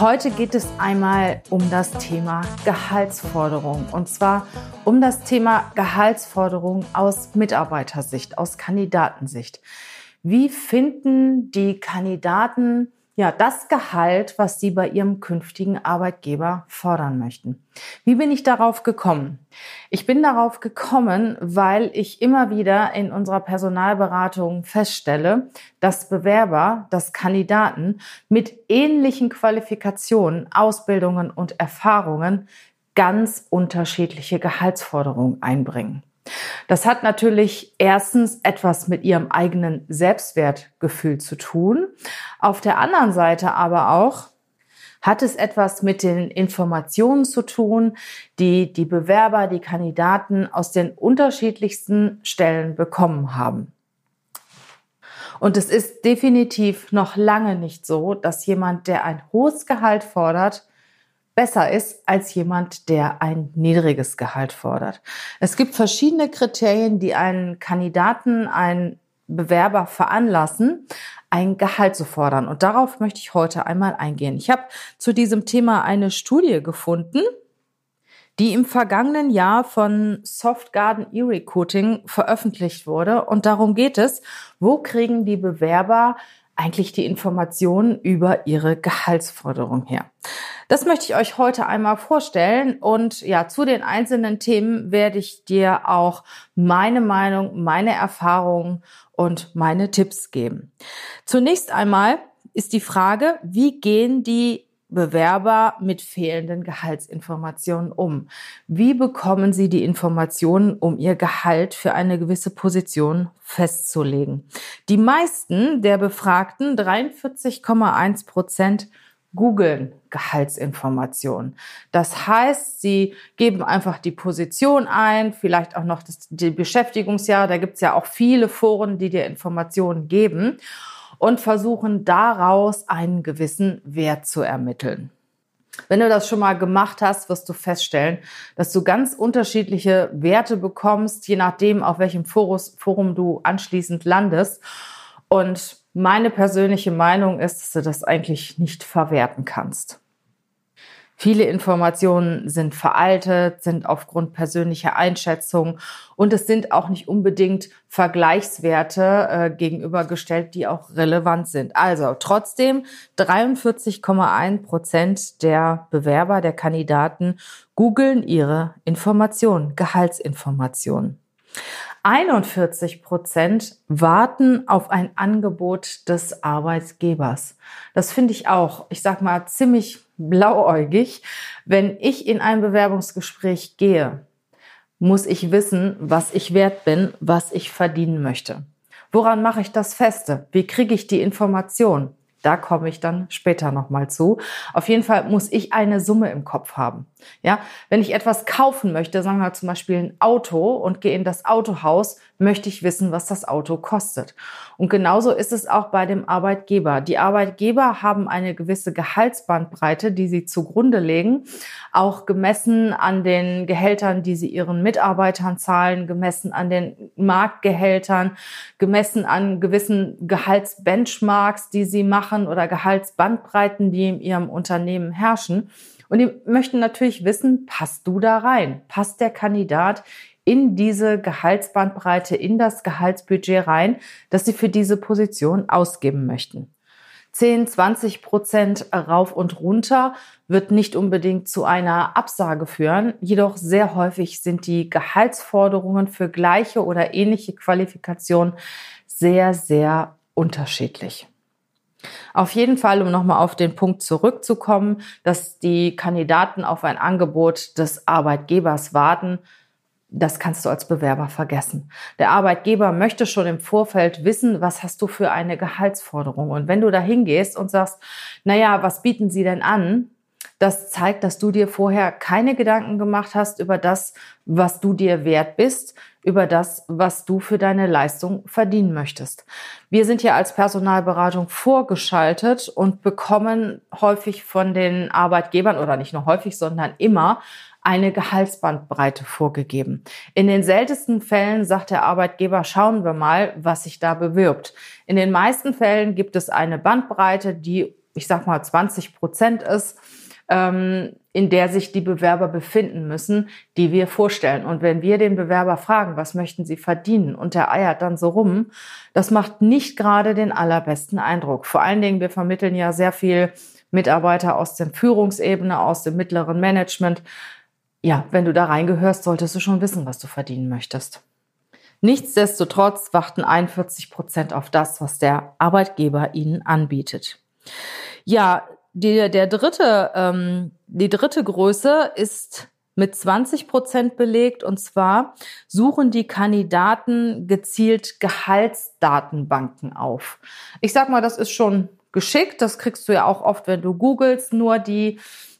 Heute geht es einmal um das Thema Gehaltsforderung und zwar um das Thema Gehaltsforderung aus Mitarbeitersicht, aus Kandidatensicht. Wie finden die Kandidaten ja, das Gehalt, was Sie bei Ihrem künftigen Arbeitgeber fordern möchten. Wie bin ich darauf gekommen? Ich bin darauf gekommen, weil ich immer wieder in unserer Personalberatung feststelle, dass Bewerber, dass Kandidaten mit ähnlichen Qualifikationen, Ausbildungen und Erfahrungen ganz unterschiedliche Gehaltsforderungen einbringen. Das hat natürlich erstens etwas mit ihrem eigenen Selbstwertgefühl zu tun. Auf der anderen Seite aber auch hat es etwas mit den Informationen zu tun, die die Bewerber, die Kandidaten aus den unterschiedlichsten Stellen bekommen haben. Und es ist definitiv noch lange nicht so, dass jemand, der ein hohes Gehalt fordert, besser ist als jemand, der ein niedriges Gehalt fordert. Es gibt verschiedene Kriterien, die einen Kandidaten, einen Bewerber veranlassen, ein Gehalt zu fordern. Und darauf möchte ich heute einmal eingehen. Ich habe zu diesem Thema eine Studie gefunden, die im vergangenen Jahr von Soft Garden E-Recruiting veröffentlicht wurde. Und darum geht es, wo kriegen die Bewerber eigentlich die Informationen über ihre Gehaltsforderung her. Das möchte ich euch heute einmal vorstellen und ja, zu den einzelnen Themen werde ich dir auch meine Meinung, meine Erfahrungen und meine Tipps geben. Zunächst einmal ist die Frage, wie gehen die Bewerber mit fehlenden Gehaltsinformationen um? Wie bekommen sie die Informationen, um ihr Gehalt für eine gewisse Position festzulegen? Die meisten der Befragten, 43,1 Prozent, googeln Gehaltsinformationen. Das heißt, sie geben einfach die Position ein, vielleicht auch noch das die Beschäftigungsjahr. Da gibt's ja auch viele Foren, die dir Informationen geben und versuchen daraus einen gewissen Wert zu ermitteln. Wenn du das schon mal gemacht hast, wirst du feststellen, dass du ganz unterschiedliche Werte bekommst, je nachdem, auf welchem Forum du anschließend landest. Und meine persönliche Meinung ist, dass du das eigentlich nicht verwerten kannst. Viele Informationen sind veraltet, sind aufgrund persönlicher Einschätzungen und es sind auch nicht unbedingt Vergleichswerte äh, gegenübergestellt, die auch relevant sind. Also trotzdem 43,1 Prozent der Bewerber, der Kandidaten googeln ihre Informationen, Gehaltsinformationen. 41 Prozent warten auf ein Angebot des Arbeitgebers. Das finde ich auch, ich sag mal, ziemlich blauäugig. Wenn ich in ein Bewerbungsgespräch gehe, muss ich wissen, was ich wert bin, was ich verdienen möchte. Woran mache ich das feste? Wie kriege ich die Information? Da komme ich dann später nochmal zu. Auf jeden Fall muss ich eine Summe im Kopf haben. Ja, wenn ich etwas kaufen möchte, sagen wir zum Beispiel ein Auto und gehe in das Autohaus, möchte ich wissen, was das Auto kostet. Und genauso ist es auch bei dem Arbeitgeber. Die Arbeitgeber haben eine gewisse Gehaltsbandbreite, die sie zugrunde legen, auch gemessen an den Gehältern, die sie ihren Mitarbeitern zahlen, gemessen an den Marktgehältern, gemessen an gewissen Gehaltsbenchmarks, die sie machen oder Gehaltsbandbreiten, die in ihrem Unternehmen herrschen. Und die möchten natürlich wissen, passt du da rein? Passt der Kandidat in diese Gehaltsbandbreite, in das Gehaltsbudget rein, das sie für diese Position ausgeben möchten. 10, 20 Prozent rauf und runter wird nicht unbedingt zu einer Absage führen. Jedoch sehr häufig sind die Gehaltsforderungen für gleiche oder ähnliche Qualifikationen sehr, sehr unterschiedlich. Auf jeden Fall, um nochmal auf den Punkt zurückzukommen, dass die Kandidaten auf ein Angebot des Arbeitgebers warten, das kannst du als Bewerber vergessen. Der Arbeitgeber möchte schon im Vorfeld wissen, was hast du für eine Gehaltsforderung. Und wenn du da hingehst und sagst, naja, was bieten sie denn an? Das zeigt, dass du dir vorher keine Gedanken gemacht hast über das, was du dir wert bist, über das, was du für deine Leistung verdienen möchtest. Wir sind ja als Personalberatung vorgeschaltet und bekommen häufig von den Arbeitgebern oder nicht nur häufig, sondern immer eine Gehaltsbandbreite vorgegeben. In den seltensten Fällen sagt der Arbeitgeber, schauen wir mal, was sich da bewirbt. In den meisten Fällen gibt es eine Bandbreite, die, ich sag mal, 20 Prozent ist ähm, in der sich die Bewerber befinden müssen, die wir vorstellen. Und wenn wir den Bewerber fragen, was möchten Sie verdienen, und der eiert dann so rum, das macht nicht gerade den allerbesten Eindruck. Vor allen Dingen, wir vermitteln ja sehr viel Mitarbeiter aus der Führungsebene, aus dem mittleren Management. Ja, wenn du da reingehörst, solltest du schon wissen, was du verdienen möchtest. Nichtsdestotrotz warten 41 Prozent auf das, was der Arbeitgeber ihnen anbietet. Ja, die, der dritte, ähm, die dritte Größe ist mit 20 Prozent belegt. Und zwar suchen die Kandidaten gezielt Gehaltsdatenbanken auf. Ich sag mal, das ist schon geschickt. Das kriegst du ja auch oft, wenn du googelst. Nur die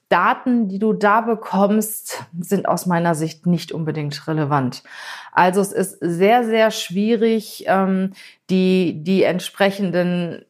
Daten, die du da bekommst, sind aus meiner Sicht nicht unbedingt relevant. Also es ist sehr, sehr schwierig, ähm, die, die entsprechenden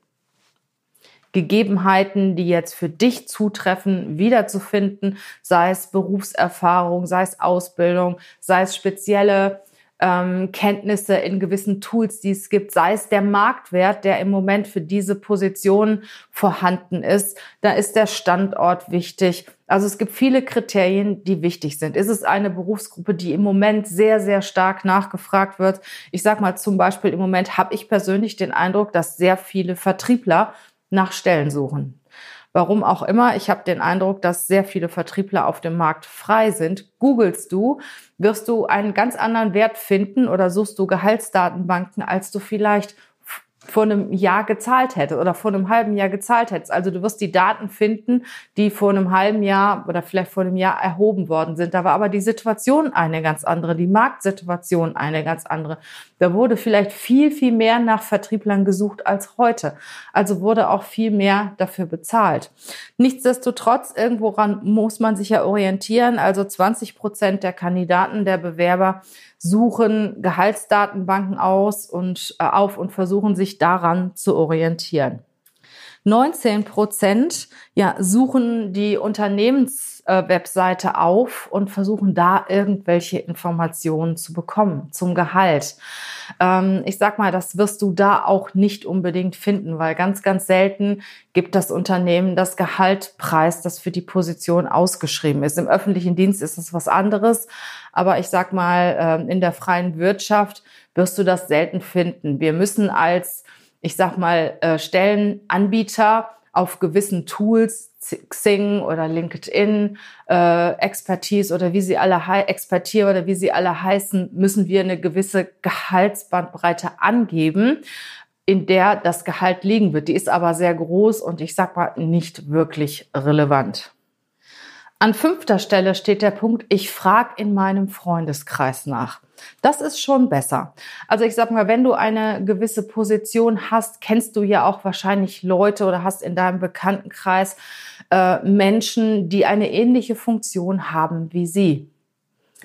Gegebenheiten, die jetzt für dich zutreffen, wiederzufinden, sei es Berufserfahrung, sei es Ausbildung, sei es spezielle ähm, Kenntnisse in gewissen Tools, die es gibt, sei es der Marktwert, der im Moment für diese Position vorhanden ist. Da ist der Standort wichtig. Also es gibt viele Kriterien, die wichtig sind. Ist es eine Berufsgruppe, die im Moment sehr, sehr stark nachgefragt wird? Ich sage mal zum Beispiel, im Moment habe ich persönlich den Eindruck, dass sehr viele Vertriebler nach Stellen suchen. Warum auch immer, ich habe den Eindruck, dass sehr viele Vertriebler auf dem Markt frei sind. Googlest du, wirst du einen ganz anderen Wert finden oder suchst du Gehaltsdatenbanken, als du vielleicht vor einem Jahr gezahlt hätte oder vor einem halben Jahr gezahlt hättest. Also du wirst die Daten finden, die vor einem halben Jahr oder vielleicht vor einem Jahr erhoben worden sind. Da war aber die Situation eine ganz andere, die Marktsituation eine ganz andere. Da wurde vielleicht viel, viel mehr nach Vertrieblern gesucht als heute. Also wurde auch viel mehr dafür bezahlt. Nichtsdestotrotz, irgendworan muss man sich ja orientieren. Also 20 Prozent der Kandidaten, der Bewerber suchen Gehaltsdatenbanken aus und äh, auf und versuchen sich daran zu orientieren. 19 Prozent ja, suchen die Unternehmenswebseite äh, auf und versuchen da irgendwelche Informationen zu bekommen zum Gehalt. Ähm, ich sag mal, das wirst du da auch nicht unbedingt finden, weil ganz, ganz selten gibt das Unternehmen das Gehalt preis, das für die Position ausgeschrieben ist. Im öffentlichen Dienst ist es was anderes, aber ich sag mal, äh, in der freien Wirtschaft wirst du das selten finden. Wir müssen als ich sag mal, äh, Stellenanbieter auf gewissen Tools, Xing oder LinkedIn, äh, Expertise oder wie sie alle Expertier oder wie sie alle heißen, müssen wir eine gewisse Gehaltsbandbreite angeben, in der das Gehalt liegen wird. Die ist aber sehr groß und ich sag mal nicht wirklich relevant. An fünfter Stelle steht der Punkt, ich frage in meinem Freundeskreis nach. Das ist schon besser. Also ich sag mal, wenn du eine gewisse Position hast, kennst du ja auch wahrscheinlich Leute oder hast in deinem Bekanntenkreis äh, Menschen, die eine ähnliche Funktion haben wie sie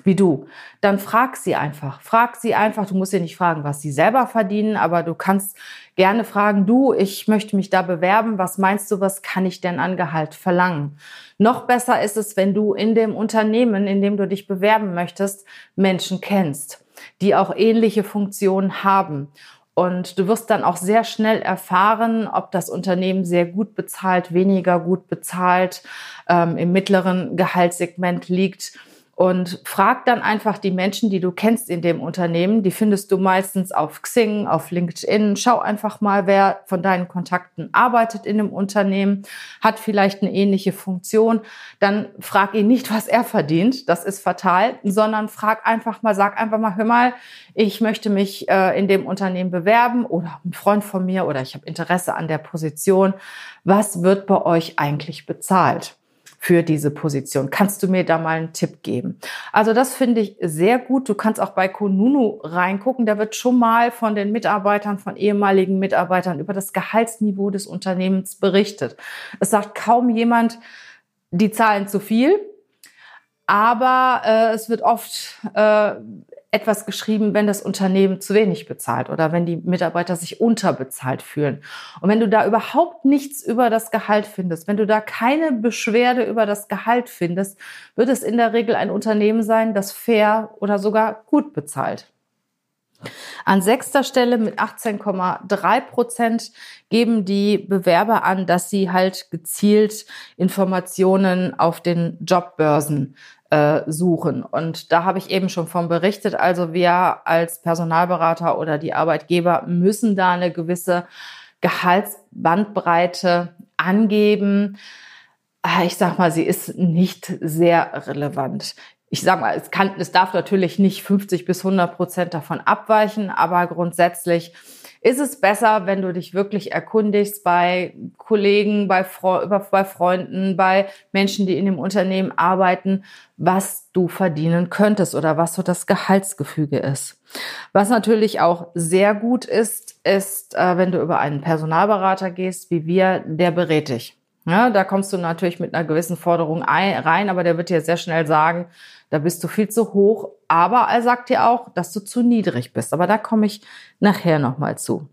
wie du, dann frag sie einfach. Frag sie einfach. Du musst sie nicht fragen, was sie selber verdienen, aber du kannst gerne fragen, du, ich möchte mich da bewerben. Was meinst du, was kann ich denn an Gehalt verlangen? Noch besser ist es, wenn du in dem Unternehmen, in dem du dich bewerben möchtest, Menschen kennst, die auch ähnliche Funktionen haben. Und du wirst dann auch sehr schnell erfahren, ob das Unternehmen sehr gut bezahlt, weniger gut bezahlt, ähm, im mittleren Gehaltssegment liegt und frag dann einfach die Menschen, die du kennst in dem Unternehmen. Die findest du meistens auf Xing, auf LinkedIn. Schau einfach mal, wer von deinen Kontakten arbeitet in dem Unternehmen, hat vielleicht eine ähnliche Funktion. Dann frag ihn nicht, was er verdient. Das ist fatal, sondern frag einfach mal, sag einfach mal, hör mal, ich möchte mich äh, in dem Unternehmen bewerben oder ein Freund von mir oder ich habe Interesse an der Position. Was wird bei euch eigentlich bezahlt? Für diese Position. Kannst du mir da mal einen Tipp geben? Also das finde ich sehr gut. Du kannst auch bei Konunu reingucken. Da wird schon mal von den Mitarbeitern, von ehemaligen Mitarbeitern über das Gehaltsniveau des Unternehmens berichtet. Es sagt kaum jemand, die zahlen zu viel, aber äh, es wird oft äh, etwas geschrieben, wenn das Unternehmen zu wenig bezahlt oder wenn die Mitarbeiter sich unterbezahlt fühlen. Und wenn du da überhaupt nichts über das Gehalt findest, wenn du da keine Beschwerde über das Gehalt findest, wird es in der Regel ein Unternehmen sein, das fair oder sogar gut bezahlt. An sechster Stelle mit 18,3 Prozent geben die Bewerber an, dass sie halt gezielt Informationen auf den Jobbörsen äh, suchen. Und da habe ich eben schon von berichtet. Also wir als Personalberater oder die Arbeitgeber müssen da eine gewisse Gehaltsbandbreite angeben. Ah, ich sag mal, sie ist nicht sehr relevant. Ich sag mal, es kann, es darf natürlich nicht 50 bis 100 Prozent davon abweichen, aber grundsätzlich ist es besser, wenn du dich wirklich erkundigst bei Kollegen, bei, Fre bei Freunden, bei Menschen, die in dem Unternehmen arbeiten, was du verdienen könntest oder was so das Gehaltsgefüge ist. Was natürlich auch sehr gut ist, ist, äh, wenn du über einen Personalberater gehst, wie wir, der berät dich. Ja, da kommst du natürlich mit einer gewissen Forderung rein, aber der wird dir sehr schnell sagen, da bist du viel zu hoch, aber er sagt dir auch, dass du zu niedrig bist. Aber da komme ich nachher nochmal zu.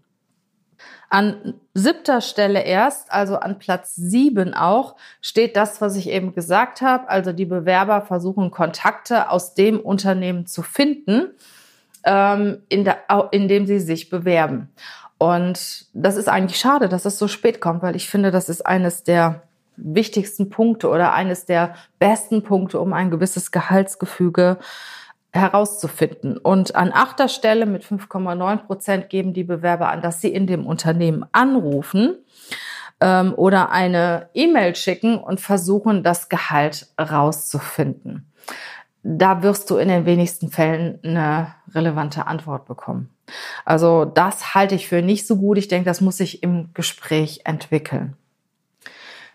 An siebter Stelle erst, also an Platz sieben auch, steht das, was ich eben gesagt habe. Also die Bewerber versuchen Kontakte aus dem Unternehmen zu finden, ähm, in der, indem sie sich bewerben. Und das ist eigentlich schade, dass es so spät kommt, weil ich finde, das ist eines der wichtigsten Punkte oder eines der besten Punkte, um ein gewisses Gehaltsgefüge herauszufinden. Und an achter Stelle mit 5,9 Prozent geben die Bewerber an, dass sie in dem Unternehmen anrufen ähm, oder eine E-Mail schicken und versuchen, das Gehalt rauszufinden. Da wirst du in den wenigsten Fällen eine relevante Antwort bekommen. Also das halte ich für nicht so gut. Ich denke, das muss sich im Gespräch entwickeln.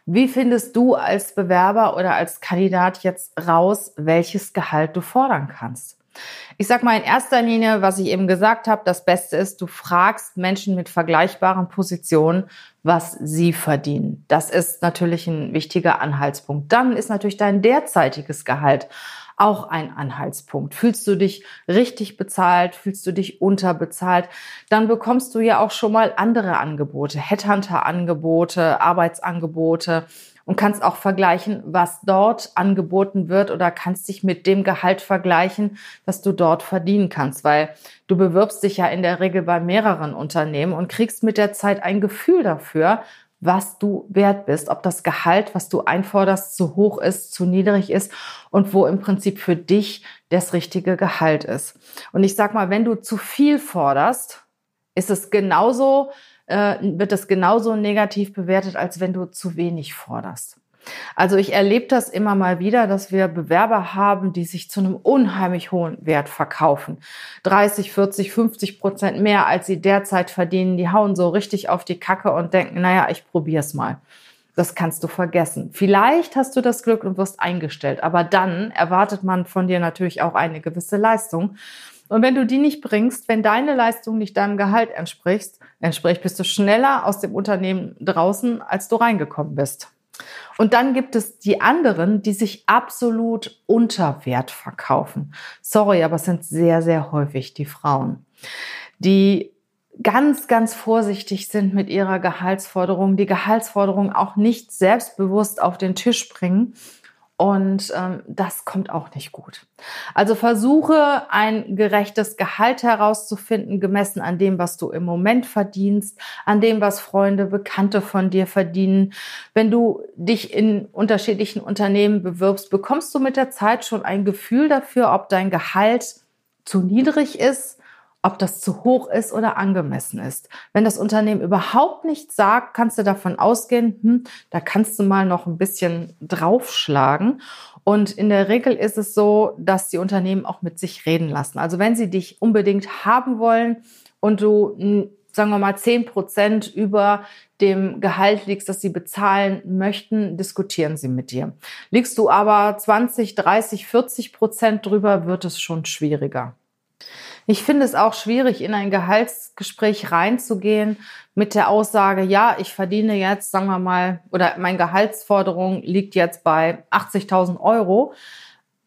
Wie findest du als Bewerber oder als Kandidat jetzt raus, welches Gehalt du fordern kannst? Ich sag mal in erster Linie, was ich eben gesagt habe, das Beste ist, du fragst Menschen mit vergleichbaren Positionen, was sie verdienen. Das ist natürlich ein wichtiger Anhaltspunkt. Dann ist natürlich dein derzeitiges Gehalt auch ein Anhaltspunkt. Fühlst du dich richtig bezahlt? Fühlst du dich unterbezahlt? Dann bekommst du ja auch schon mal andere Angebote, Headhunter-Angebote, Arbeitsangebote und kannst auch vergleichen, was dort angeboten wird oder kannst dich mit dem Gehalt vergleichen, das du dort verdienen kannst, weil du bewirbst dich ja in der Regel bei mehreren Unternehmen und kriegst mit der Zeit ein Gefühl dafür, was du wert bist, ob das Gehalt, was du einforderst, zu hoch ist, zu niedrig ist und wo im Prinzip für dich das richtige Gehalt ist. Und ich sag mal, wenn du zu viel forderst, ist es genauso, äh, wird es genauso negativ bewertet, als wenn du zu wenig forderst. Also ich erlebe das immer mal wieder, dass wir Bewerber haben, die sich zu einem unheimlich hohen Wert verkaufen. 30, 40, 50 Prozent mehr, als sie derzeit verdienen. Die hauen so richtig auf die Kacke und denken, naja, ich probier's mal. Das kannst du vergessen. Vielleicht hast du das Glück und wirst eingestellt, aber dann erwartet man von dir natürlich auch eine gewisse Leistung. Und wenn du die nicht bringst, wenn deine Leistung nicht deinem Gehalt entspricht, entspricht, bist du schneller aus dem Unternehmen draußen, als du reingekommen bist. Und dann gibt es die anderen, die sich absolut unter Wert verkaufen. Sorry, aber es sind sehr, sehr häufig die Frauen, die ganz, ganz vorsichtig sind mit ihrer Gehaltsforderung, die Gehaltsforderung auch nicht selbstbewusst auf den Tisch bringen und ähm, das kommt auch nicht gut. Also versuche ein gerechtes Gehalt herauszufinden, gemessen an dem, was du im Moment verdienst, an dem, was Freunde, Bekannte von dir verdienen. Wenn du dich in unterschiedlichen Unternehmen bewirbst, bekommst du mit der Zeit schon ein Gefühl dafür, ob dein Gehalt zu niedrig ist ob das zu hoch ist oder angemessen ist. Wenn das Unternehmen überhaupt nichts sagt, kannst du davon ausgehen, hm, da kannst du mal noch ein bisschen draufschlagen. Und in der Regel ist es so, dass die Unternehmen auch mit sich reden lassen. Also wenn sie dich unbedingt haben wollen und du hm, sagen wir mal, zehn Prozent über dem Gehalt liegst, das sie bezahlen möchten, diskutieren sie mit dir. Liegst du aber 20, 30, 40 Prozent drüber, wird es schon schwieriger. Ich finde es auch schwierig, in ein Gehaltsgespräch reinzugehen mit der Aussage, ja, ich verdiene jetzt, sagen wir mal, oder meine Gehaltsforderung liegt jetzt bei 80.000 Euro,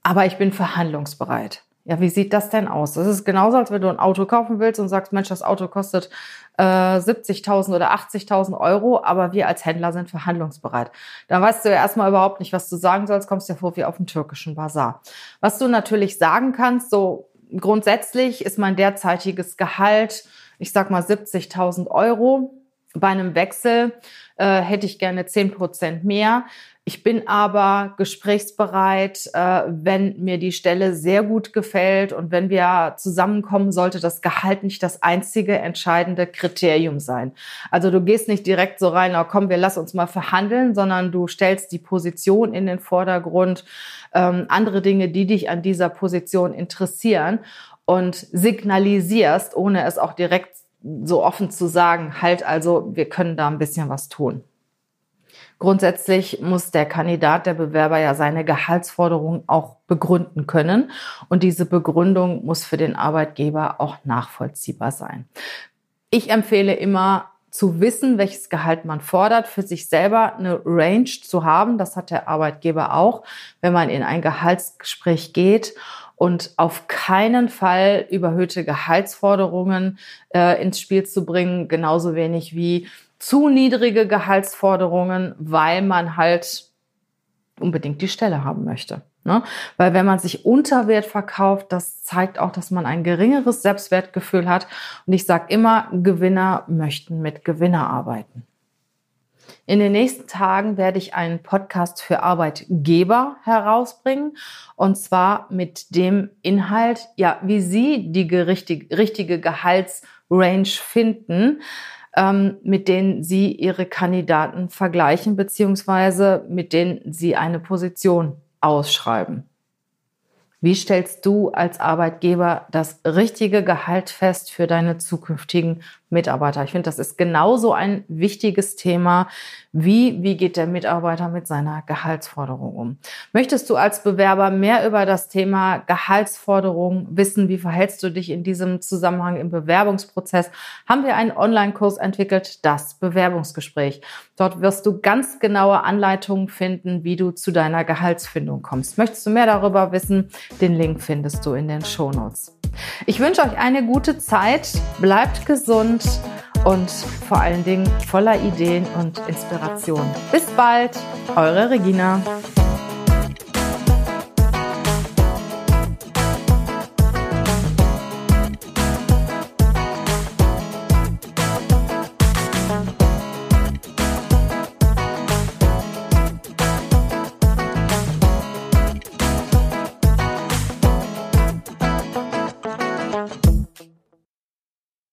aber ich bin verhandlungsbereit. Ja, wie sieht das denn aus? Das ist genauso, als wenn du ein Auto kaufen willst und sagst, Mensch, das Auto kostet äh, 70.000 oder 80.000 Euro, aber wir als Händler sind verhandlungsbereit. Dann weißt du ja erstmal überhaupt nicht, was du sagen sollst, kommst dir vor wie auf dem türkischen Bazar. Was du natürlich sagen kannst, so grundsätzlich ist mein derzeitiges Gehalt, ich sag mal 70.000 Euro. Bei einem Wechsel äh, hätte ich gerne 10 Prozent mehr. Ich bin aber gesprächsbereit, äh, wenn mir die Stelle sehr gut gefällt und wenn wir zusammenkommen, sollte das Gehalt nicht das einzige entscheidende Kriterium sein. Also du gehst nicht direkt so rein, na komm, wir lass uns mal verhandeln, sondern du stellst die Position in den Vordergrund, ähm, andere Dinge, die dich an dieser Position interessieren und signalisierst, ohne es auch direkt so offen zu sagen, halt also, wir können da ein bisschen was tun. Grundsätzlich muss der Kandidat, der Bewerber ja seine Gehaltsforderungen auch begründen können. Und diese Begründung muss für den Arbeitgeber auch nachvollziehbar sein. Ich empfehle immer, zu wissen, welches Gehalt man fordert, für sich selber eine Range zu haben. Das hat der Arbeitgeber auch, wenn man in ein Gehaltsgespräch geht und auf keinen Fall überhöhte Gehaltsforderungen äh, ins Spiel zu bringen, genauso wenig wie zu niedrige Gehaltsforderungen, weil man halt unbedingt die Stelle haben möchte. Ne? Weil wenn man sich unter Wert verkauft, das zeigt auch, dass man ein geringeres Selbstwertgefühl hat. Und ich sage immer, Gewinner möchten mit Gewinner arbeiten. In den nächsten Tagen werde ich einen Podcast für Arbeitgeber herausbringen und zwar mit dem Inhalt, ja, wie Sie die richtige Gehaltsrange finden ähm, mit denen Sie Ihre Kandidaten vergleichen, beziehungsweise mit denen Sie eine Position ausschreiben. Wie stellst du als Arbeitgeber das richtige Gehalt fest für deine zukünftigen Mitarbeiter? Ich finde, das ist genauso ein wichtiges Thema wie, wie geht der Mitarbeiter mit seiner Gehaltsforderung um? Möchtest du als Bewerber mehr über das Thema Gehaltsforderung wissen? Wie verhältst du dich in diesem Zusammenhang im Bewerbungsprozess? Haben wir einen Online-Kurs entwickelt, das Bewerbungsgespräch. Dort wirst du ganz genaue Anleitungen finden, wie du zu deiner Gehaltsfindung kommst. Möchtest du mehr darüber wissen? Den Link findest du in den Shownotes. Ich wünsche euch eine gute Zeit, bleibt gesund und vor allen Dingen voller Ideen und Inspiration. Bis bald, eure Regina.